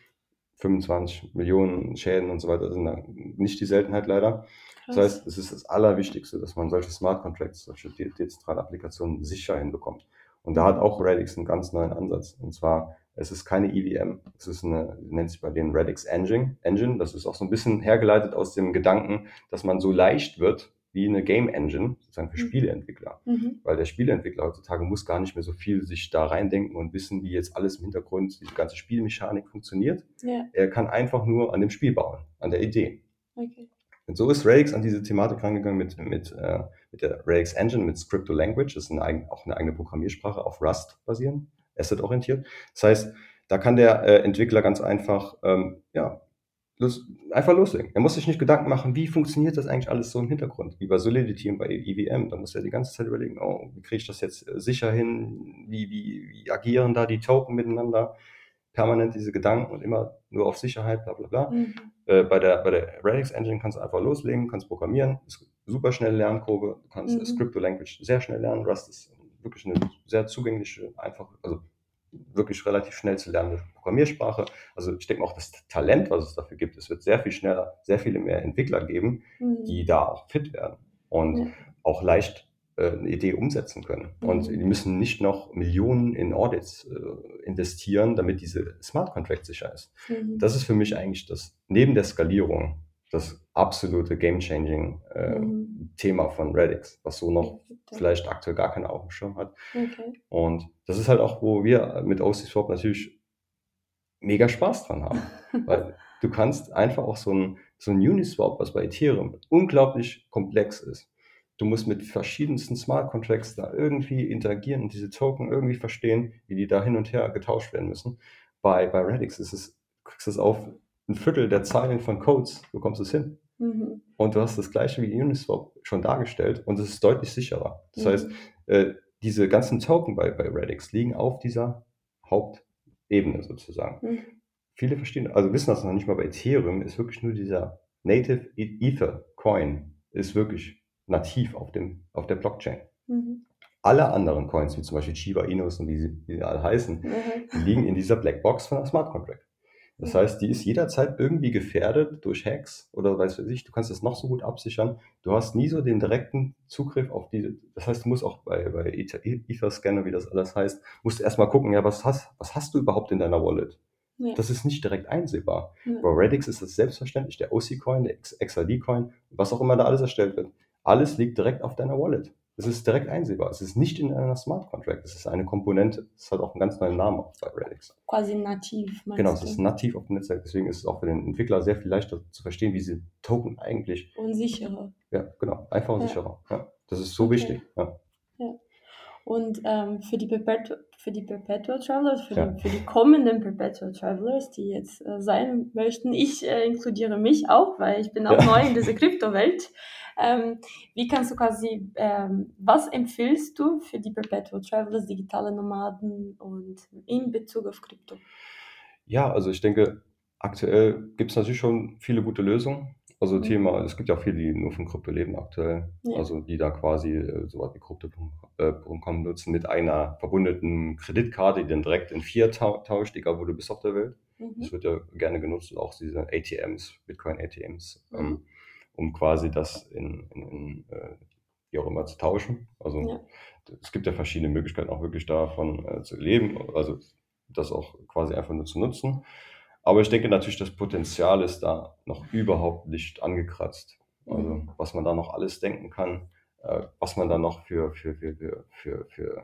25 Millionen Schäden und so weiter sind da nicht die Seltenheit leider. Das Krass. heißt, es ist das Allerwichtigste, dass man solche Smart Contracts, solche de dezentrale Applikationen sicher hinbekommt. Und da hat auch Radix einen ganz neuen Ansatz. Und zwar, es ist keine EVM, es ist eine, nennt sich bei denen Radix Engine. Engine. Das ist auch so ein bisschen hergeleitet aus dem Gedanken, dass man so leicht wird wie eine Game Engine, sozusagen für Mhm. Spieleentwickler. Mhm. Weil der Spieleentwickler heutzutage muss gar nicht mehr so viel sich da reindenken und wissen, wie jetzt alles im Hintergrund, die ganze Spielmechanik funktioniert. Ja, Er kann einfach nur an dem Spiel bauen, an der Idee. okay. Und so ist Radix an diese Thematik rangegangen mit, mit, äh, mit der Radix Engine, mit Scripto Language. Das ist eine, auch eine eigene Programmiersprache auf Rust basieren, asset-orientiert. Das heißt, da kann der äh, Entwickler ganz einfach, ähm, ja, los, einfach loslegen. Er muss sich nicht Gedanken machen, wie funktioniert das eigentlich alles so im Hintergrund, wie bei Solidity und bei EVM. Da muss er die ganze Zeit überlegen, oh, wie kriege ich das jetzt äh, sicher hin, wie, wie, wie agieren da die Token miteinander, permanent diese Gedanken und immer nur auf Sicherheit, bla bla bla. Mhm. Äh, bei, der, bei der Radix Engine kannst du einfach loslegen, kannst programmieren, ist super schnelle Lernkurve, du kannst Mhm. Scripto Language sehr schnell lernen. Rust ist wirklich eine sehr zugängliche, einfach, also wirklich relativ schnell zu lernende Programmiersprache. Also ich denke mal auch das Talent, was es dafür gibt, es wird sehr viel schneller, sehr viele mehr Entwickler geben, Mhm. die da auch fit werden und Ja. auch leicht äh, eine Idee umsetzen können. Und Mhm. die müssen nicht noch Millionen in Audits äh, investieren, damit diese Smart Contract sicher ist. Mhm. Das ist für mich eigentlich das, neben der Skalierung, das absolute Game-Changing äh, Mhm. Thema von Radix, was so noch vielleicht aktuell gar keinen auf dem Schirm hat. Okay. Und das ist halt auch, wo wir mit OC-Swap natürlich mega Spaß dran haben. Weil du kannst einfach auch so ein, so ein Uniswap, was bei Ethereum unglaublich komplex ist. Du musst mit verschiedensten Smart Contracts da irgendwie interagieren und diese Token irgendwie verstehen, wie die da hin und her getauscht werden müssen. Bei, bei Radix ist es, du kriegst es auf ein Viertel der Zeilen von Codes, bekommst es hin. Mhm. Und du hast das gleiche wie Uniswap schon dargestellt und es ist deutlich sicherer. Das Mhm. heißt, äh, diese ganzen Token bei, bei Radix liegen auf dieser Hauptebene sozusagen. Mhm. Viele verstehen, also wissen das noch nicht mal bei Ethereum, ist wirklich nur dieser Native E- Ether Coin, ist wirklich nativ auf, dem, auf der Blockchain. Mhm. Alle anderen Coins, wie zum Beispiel Shiba Inus und wie sie, wie sie alle heißen, Mhm. liegen in dieser Blackbox von einem Smart Contract. Das heißt, die ist jederzeit irgendwie gefährdet durch Hacks oder weiß weiß ich, du kannst das noch so gut absichern. Du hast nie so den direkten Zugriff auf diese, das heißt, du musst auch bei, bei Ether- Ether-Scanner, wie das alles heißt, musst du erstmal gucken, ja, was hast, was hast du überhaupt in deiner Wallet? Ja. Das ist nicht direkt einsehbar. Ja. Bei Radix ist das selbstverständlich, der OC-Coin, der XRD-Coin, was auch immer da alles erstellt wird. Alles liegt direkt auf deiner Wallet. Es ist direkt einsehbar. Es ist nicht in einer Smart Contract. Es ist eine Komponente. Es hat auch einen ganz neuen Namen bei Radix. Quasi nativ, Genau, es ist nativ auf dem Netzwerk. Deswegen ist es auch für den Entwickler sehr viel leichter zu verstehen, wie sie Token eigentlich, Und sicherer. ja, genau, einfach und Ja. sicherer. Ja, das ist so Okay. wichtig. Ja. Und ähm, für, die Perpetu für die Perpetual Travelers, für, Ja. die, für die kommenden Perpetual Travelers, die jetzt äh, sein möchten, ich äh, inkludiere mich auch, weil ich bin auch Ja. neu in dieser Kryptowelt. Ähm, wie kannst du quasi, ähm, was empfiehlst du für die Perpetual Travelers, digitale Nomaden und in Bezug auf Krypto? Ja, also ich denke, aktuell gibt es natürlich schon viele gute Lösungen. Also Mhm. Thema, es gibt ja auch viele, die nur von Krypto leben aktuell. Ja. Also die da quasi äh, so was wie Krypto.com nutzen mit einer verbundenen Kreditkarte, die dann direkt in Fiat tau tauscht, egal wo du bist auf der Welt. Mhm. Das wird ja gerne genutzt, auch diese ATMs, Bitcoin-ATMs, Mhm. ähm, um quasi das in, in, in äh, wie auch immer zu tauschen. Also Ja. es gibt ja verschiedene Möglichkeiten auch wirklich davon äh, zu leben, also das auch quasi einfach nur zu nutzen. Aber ich denke natürlich, das Potenzial ist da noch überhaupt nicht angekratzt. Also Mhm. was man da noch alles denken kann, äh, was man da noch für, für, für, für, für, für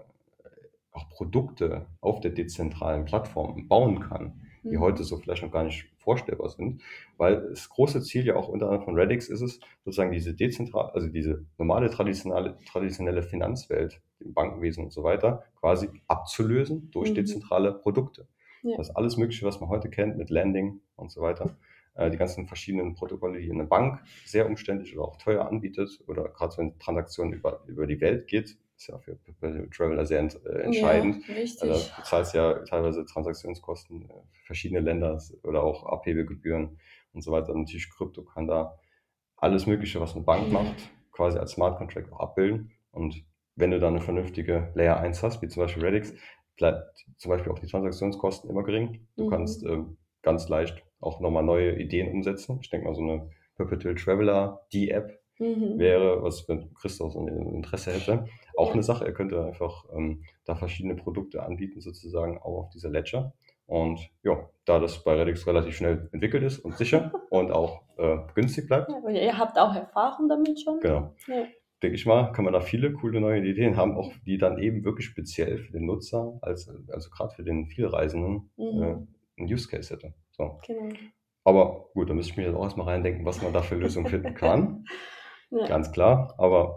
äh, auch Produkte auf der dezentralen Plattform bauen kann, die Mhm. heute so vielleicht noch gar nicht vorstellbar sind. Weil das große Ziel ja auch unter anderem von Radix ist es, sozusagen diese dezentral, also diese normale traditionelle, traditionelle Finanzwelt, im Bankenwesen und so weiter, quasi abzulösen durch Mhm. dezentrale Produkte. Ja. Das alles Mögliche, was man heute kennt mit Landing und so weiter. Äh, die ganzen verschiedenen Protokolle, die eine Bank sehr umständlich oder auch teuer anbietet oder gerade wenn Transaktionen über, über die Welt geht, ist ja für Perpetual Traveler sehr äh, entscheidend. Ja, Also richtig. du zahlst ja teilweise Transaktionskosten äh, für verschiedene Länder oder auch Abhebegebühren und so weiter. Natürlich Krypto kann da alles Mögliche, was eine Bank Mhm. macht, quasi als Smart Contract auch abbilden. Und wenn du dann eine vernünftige Layer 1 hast, wie zum Beispiel Radix, bleibt zum Beispiel auch die Transaktionskosten immer gering. Du Mhm. kannst ähm, ganz leicht auch nochmal neue Ideen umsetzen. Ich denke mal, so eine Perpetual Traveler, die App Mhm. wäre, was wenn Christoph so ein Interesse hätte, auch eine Sache. Er könnte einfach ähm, da verschiedene Produkte anbieten, sozusagen auch auf dieser Ledger. Und ja, da das bei Redix relativ schnell entwickelt ist und sicher und auch äh, günstig bleibt, Ja, ihr habt auch Erfahrung damit schon? genau, Ja. denke ich mal, kann man da viele coole neue Ideen haben, auch die dann eben wirklich speziell für den Nutzer, als, also gerade für den Vielreisenden, Mhm. äh, einen Use Case hätte. So. Genau. Aber gut, da müsste ich mir jetzt auch erstmal reindenken, was man da für Lösungen finden kann. Ja. Ganz klar, aber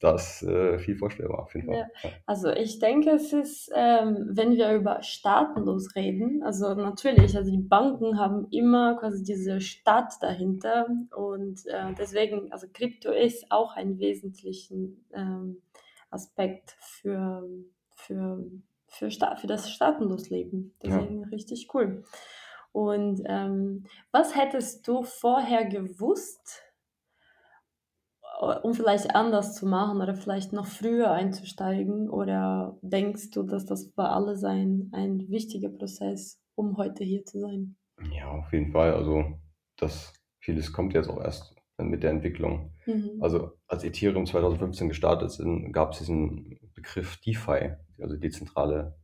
da ist äh, viel vorstellbar auf jeden Fall. Ja. Also ich denke, es ist, ähm, wenn wir über staatenlos reden, also natürlich, also die Banken haben immer quasi diese Staat dahinter und äh, deswegen, also Krypto ist auch ein wesentlichen ähm, Aspekt für, für, für, Sta für das Staatenlosleben. Deswegen richtig cool. Und ähm, was hättest du vorher gewusst, um vielleicht anders zu machen oder vielleicht noch früher einzusteigen? Oder denkst du, dass das für alle sein ein wichtiger Prozess, um heute hier zu sein? Ja, auf jeden Fall. Also das vieles kommt jetzt auch erst mit der Entwicklung. Mhm. Also als Ethereum 2015 gestartet sind, gab es diesen Begriff DeFi, also dezentrale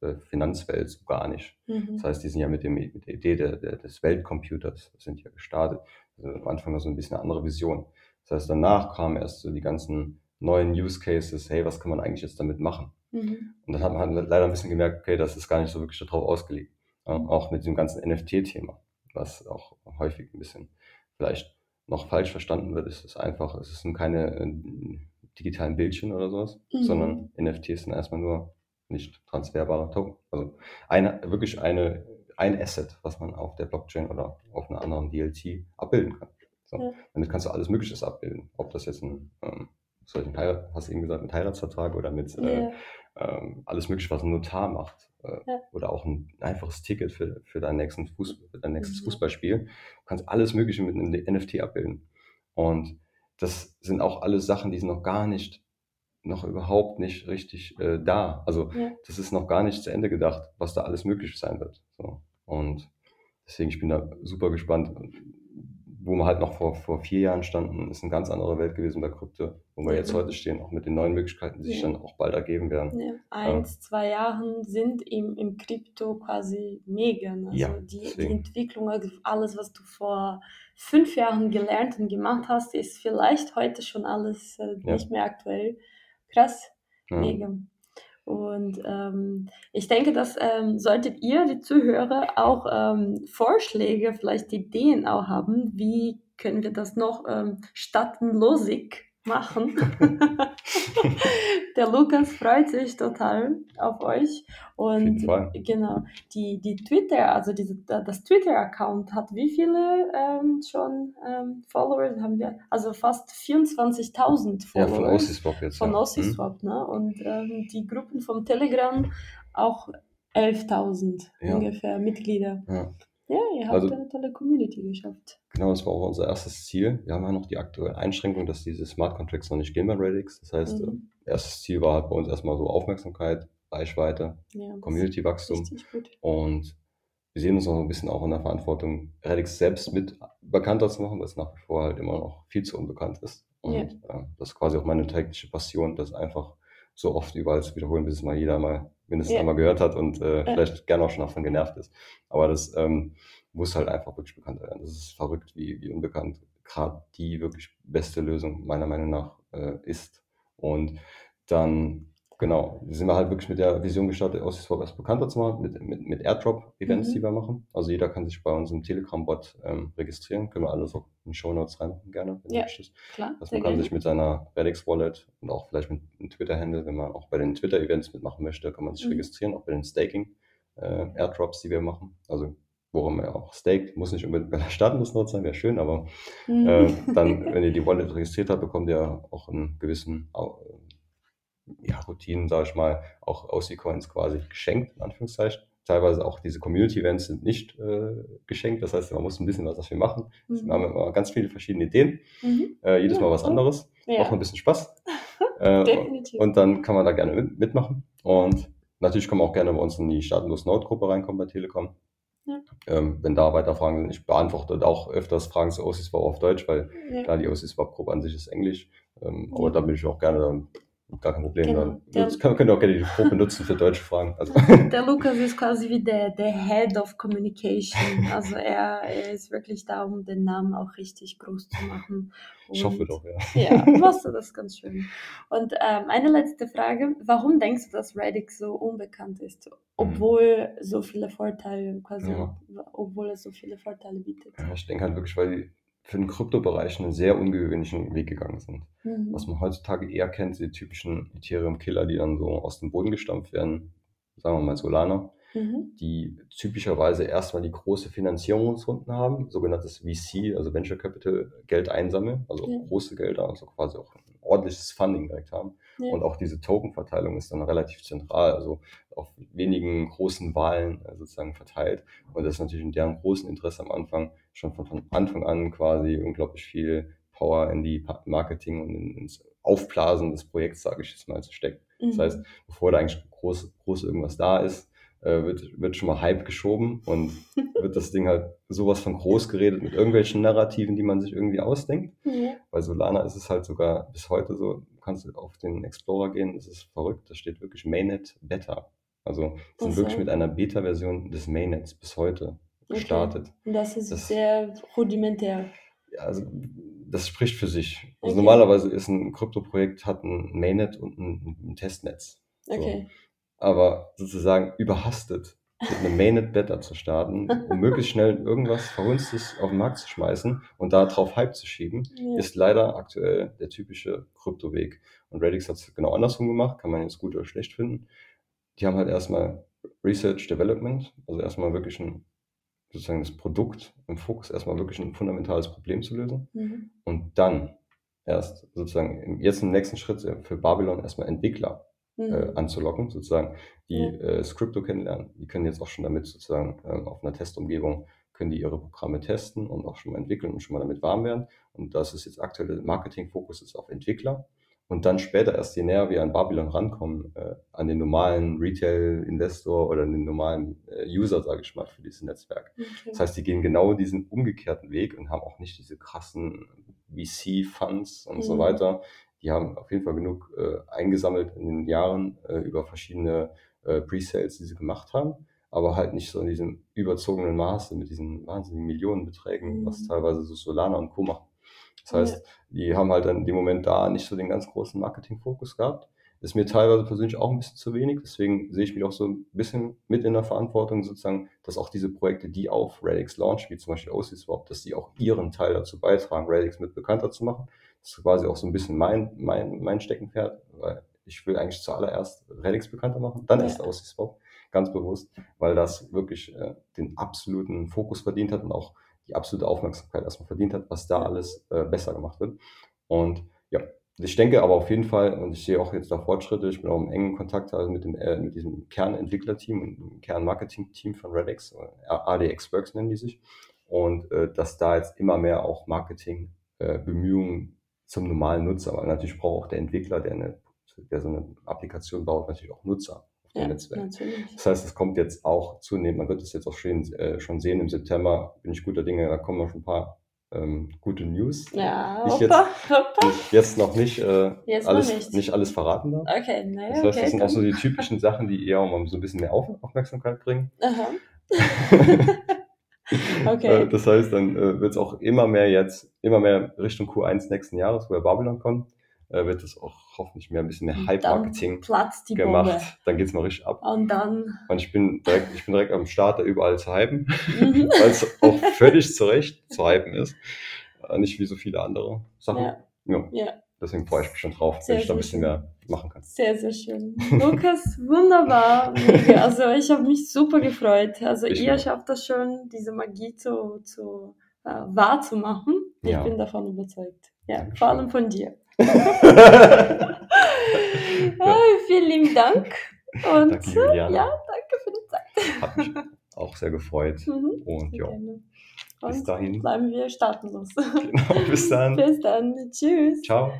äh, Finanzwelt, so gar nicht. Mhm. Das heißt, die sind ja mit, dem, mit der Idee der, der, des Weltcomputers sind ja gestartet. Also am Anfang war so ein bisschen eine andere Vision. Das heißt, danach kamen erst so die ganzen neuen Use Cases, hey, was kann man eigentlich jetzt damit machen? Mhm. Und dann hat man leider ein bisschen gemerkt, okay, das ist gar nicht so wirklich darauf ausgelegt. Auch mit dem ganzen NFT-Thema, was auch häufig ein bisschen vielleicht noch falsch verstanden wird, ist es einfach, es sind keine äh, digitalen Bildchen oder sowas, Mhm. sondern NFTs sind erstmal nur nicht transferbare Token. Also eine, wirklich eine, ein Asset, was man auf der Blockchain oder auf einer anderen DLT abbilden kann. So. Ja. Damit kannst du alles Mögliche abbilden. Ob das jetzt ein, ähm, ein Heirat, hast du eben gesagt, mit Heiratsvertrag oder mit äh, ähm, alles Mögliche, was ein Notar macht. Äh. Oder auch ein einfaches Ticket für, für, deinen nächsten Fuß, für dein nächstes Mhm. Fußballspiel. Du kannst alles Mögliche mit einem NFT abbilden. Und das sind auch alles Sachen, die sind noch gar nicht, noch überhaupt nicht richtig äh, da. Also Ja. das ist noch gar nicht zu Ende gedacht, was da alles möglich sein wird. So. Und deswegen, ich bin da super gespannt. Wo wir halt noch vor, vor vier Jahren standen, ist eine ganz andere Welt gewesen bei Krypto, wo wir Ja. jetzt heute stehen, auch mit den neuen Möglichkeiten, die sich Ja. dann auch bald ergeben werden. Ja, eins, zwei Jahren sind im, im Krypto quasi mega. ne? Also Ja, die, die. Entwicklung, also alles, was du vor fünf Jahren gelernt und gemacht hast, ist vielleicht heute schon alles äh, Ja. nicht mehr aktuell. Krass, Ja. mega. Und ähm, ich denke, dass ähm, solltet ihr, die Zuhörer, auch ähm, Vorschläge, vielleicht Ideen auch haben, wie können wir das noch ähm, staatenlosig machen. Der Lukas freut sich total auf euch. Und jeden Fall. genau, die, die Twitter, also diese, das Twitter-Account hat wie viele ähm, schon ähm, Follower haben wir? Also fast 24.000 Ja, Follower. von OCSwap jetzt. Von ja. OCSwap, ne? Und ähm, die Gruppen vom Telegram auch 11.000 Ja. ungefähr Mitglieder. Ja. Ja, ihr habt Also- eine tolle Community geschafft. Genau, das war auch unser erstes Ziel. Wir haben ja noch die aktuelle Einschränkung, dass diese Smart Contracts noch nicht gehen bei Radix. Das heißt, Mhm. äh, erstes Ziel war halt bei uns erstmal so Aufmerksamkeit, Reichweite, Ja, Community-Wachstum. Und wir sehen uns auch ein bisschen auch in der Verantwortung, Radix selbst mit bekannter zu machen, weil es nach wie vor halt immer noch viel zu unbekannt ist. Und Ja. äh, das ist quasi auch meine tägliche Passion, das einfach so oft überall zu wiederholen, bis es mal jeder mal mindestens Ja. einmal gehört hat und äh, Ja. vielleicht gerne auch schon davon genervt ist. Aber das ähm, muss halt einfach wirklich bekannter werden. Das ist verrückt, wie, wie unbekannt gerade die wirklich beste Lösung meiner Meinung nach äh, ist. Und dann, genau, sind wir halt wirklich mit der Vision gestartet, Aussichtswap erst bekannter zu machen, mit, mit, mit Airdrop-Events, Mhm. die wir machen. Also jeder kann sich bei uns im Telegram-Bot ähm, registrieren. Können wir alles auch in Show Notes reinmachen, gerne, wenn Ja. du möchtest. Klar, Also man kann gerne. sich mit seiner Redix Wallet und auch vielleicht mit einem Twitter-Handle, wenn man auch bei den Twitter-Events mitmachen möchte, kann man sich Mhm. registrieren, auch bei den Staking-Airdrops, die wir machen. Also worum er auch staked, muss nicht unbedingt bei der Staatenlosnot sein, wäre schön, aber Mhm. äh, dann, wenn ihr die Wallet registriert habt, bekommt ihr auch einen gewissen ja, Routinen, sage ich mal, auch Aussie-Coins quasi geschenkt, in Anführungszeichen. Teilweise auch diese Community-Events sind nicht äh, geschenkt, das heißt, man muss ein bisschen was dafür machen. Mhm. Wir haben immer ganz viele verschiedene Ideen, Mhm. äh, jedes Ja, Mal was anderes, Ja, macht ein bisschen Spaß. äh, definitiv. und dann kann man da gerne mit, mitmachen. Und natürlich kann man auch gerne bei uns in die Staatenlos Nord-Gruppe reinkommen bei Telekom. Ja. Ähm, wenn da weiter Fragen sind, ich beantworte auch öfters Fragen zu OSISWAP auf Deutsch, weil ja. klar, die OSISWAP-Gruppe an sich ist Englisch. Ähm, aber da bin ich auch gerne, da, gar kein Problem. Genau. Dann könnt, könnt ihr auch gerne die Gruppe nutzen für deutsche Fragen. Also, Der Lukas ist quasi wie der, der Head of Communication. Also er, er ist wirklich da, um den Namen auch richtig groß zu machen. ich hoffe Und- doch, ja. Ja, machst du das ganz schön. Und ähm, eine letzte Frage. Warum denkst du, dass Radix so unbekannt ist? Obwohl so viele Vorteile, quasi, Ja. obwohl es so viele Vorteile bietet. ja. Ich denke halt wirklich, weil die für den Kryptobereich einen sehr ungewöhnlichen Weg gegangen sind. Mhm. was man heutzutage eher kennt, die typischen Ethereum-Killer, die dann so aus dem Boden gestampft werden, sagen wir mal Solana, Mhm. die typischerweise erstmal die große Finanzierungsrunden haben, sogenanntes VC, also Venture Capital, Geld einsammeln, also Ja. große Gelder, also quasi auch ein ordentliches Funding direkt haben. Ja. Und auch diese Token-Verteilung ist dann relativ zentral, also auf wenigen großen Wahlen äh, sozusagen verteilt. Und das ist natürlich in deren großen Interesse am Anfang schon von, von Anfang an quasi unglaublich viel Power in die Marketing und in- ins Aufblasen des Projekts, sage ich jetzt mal, zu stecken. Das Mhm. heißt, bevor da eigentlich groß, groß irgendwas da ist, äh, wird, wird schon mal Hype geschoben und wird das Ding halt sowas von groß geredet mit irgendwelchen Narrativen, die man sich irgendwie ausdenkt. ja. Bei Solana ist es halt sogar bis heute so, du kannst auf den Explorer gehen, das ist verrückt, da steht wirklich Mainnet Beta. Also sind Ach wirklich mit einer Beta-Version des Mainnets bis heute Okay. gestartet. Das ist Das- sehr rudimentär. Ja, also das spricht für sich. Also Okay. normalerweise ist ein Kryptoprojekt hat ein Mainnet und ein, ein Testnetz. So. Okay. Aber sozusagen überhastet mit einem Mainnet Beta zu starten, um möglichst schnell irgendwas Verhunstes auf den Markt zu schmeißen und da drauf Hype zu schieben, Ja. ist leider aktuell der typische Kryptoweg. Und Radix hat es genau andersrum gemacht, kann man jetzt gut oder schlecht finden. Die haben halt erstmal Research Development, also erstmal wirklich ein, sozusagen das Produkt im Fokus, erstmal wirklich ein fundamentales Problem zu lösen Mhm. und dann erst sozusagen im, jetzt im nächsten Schritt für Babylon erstmal Entwickler äh, Mhm. anzulocken, sozusagen, die Ja. äh, Scripto kennenlernen. Die können jetzt auch schon damit sozusagen ähm, auf einer Testumgebung können die ihre Programme testen und auch schon mal entwickeln und schon mal damit warm werden. Und das ist jetzt aktuell der Marketing-Fokus ist auf Entwickler. Und dann später erst, je näher wir an Babylon rankommen, äh, an den normalen Retail-Investor oder den normalen äh, User, sage ich mal, für dieses Netzwerk. Okay. Das heißt, die gehen genau diesen umgekehrten Weg und haben auch nicht diese krassen VC-Funds und mhm. so weiter. Die haben auf jeden Fall genug äh, eingesammelt in den Jahren äh, über verschiedene äh, Pre-Sales, die sie gemacht haben aber halt nicht so in diesem überzogenen Maße mit diesen wahnsinnigen Millionenbeträgen, mhm. was teilweise so Solana und Co. machen. Das heißt, die haben halt dann in dem Moment da nicht so den ganz großen Marketing-Fokus gehabt. Ist mir teilweise persönlich auch ein bisschen zu wenig, deswegen sehe ich mich auch so ein bisschen mit in der Verantwortung sozusagen, dass auch diese Projekte, die auf Radix launch, wie zum Beispiel OCSwap, dass die auch ihren Teil dazu beitragen, Radix mit bekannter zu machen. Das ist quasi auch so ein bisschen mein, mein, mein Steckenpferd, weil ich will eigentlich zuallererst Radix bekannter machen, dann ja. erst OCSwap ganz bewusst, weil das wirklich äh, den absoluten Fokus verdient hat und auch die absolute Aufmerksamkeit erstmal verdient hat, was da alles äh, besser gemacht wird. Und ja, ich denke aber auf jeden Fall, und ich sehe auch jetzt da Fortschritte, ich bin auch im engen Kontakt also mit, dem, äh, mit diesem Kernentwicklerteam und dem Kernmarketing-Team von Redx, äh, ADX Works nennen die sich, und äh, dass da jetzt immer mehr auch Marketing-Bemühungen äh, zum normalen Nutzer, weil natürlich braucht auch der Entwickler, der, eine, der so eine Applikation baut, natürlich auch Nutzer ja, Netzwerk. Natürlich. Das heißt, es kommt jetzt auch zunehmend, man wird es jetzt auch schon, äh, schon sehen, im September bin ich guter Dinge, da kommen noch ein paar ähm, gute News. Ja, ich jetzt, Ich jetzt noch nicht, äh, jetzt alles, noch nicht. nicht. alles verraten darf. Okay, naja, Das heißt, okay, das sind komm. auch so die typischen Sachen, die eher um so ein bisschen mehr Auf Aufmerksamkeit bringen. Aha. okay. Äh, das heißt, dann äh, wird es auch immer mehr jetzt, immer mehr Richtung Q1 nächsten Jahres, wo ja Babylon kommt äh, wird es auch hoffentlich mehr ein bisschen mehr Hype-Marketing gemacht. Bombe. Dann geht's mal richtig ab. Und dann. Und ich bin direkt, ich bin direkt am Start, da überall zu hypen, mhm. weil es auch völlig zu Recht zu hypen ist. Nicht wie so viele andere Sachen. Ja. ja. ja. Deswegen freue ich mich schon drauf, sehr, wenn ich da ein bisschen schön. mehr machen kann. Sehr, sehr schön. Lukas, wunderbar. also ich habe mich super gefreut. Also ich ihr schafft das schon, diese Magie zu, zu äh, wahrzumachen. Ich ja. bin davon überzeugt. Ja, Dankeschön. vor allem von dir. ja. Vielen lieben Dank. Und danke, Juliana. ja, danke für die Zeit. Hat mich auch sehr gefreut. Mhm, und ja. Bis dahin. Bleiben wir staatenlos. Genau, bis dann. bis dann. Tschüss. Ciao.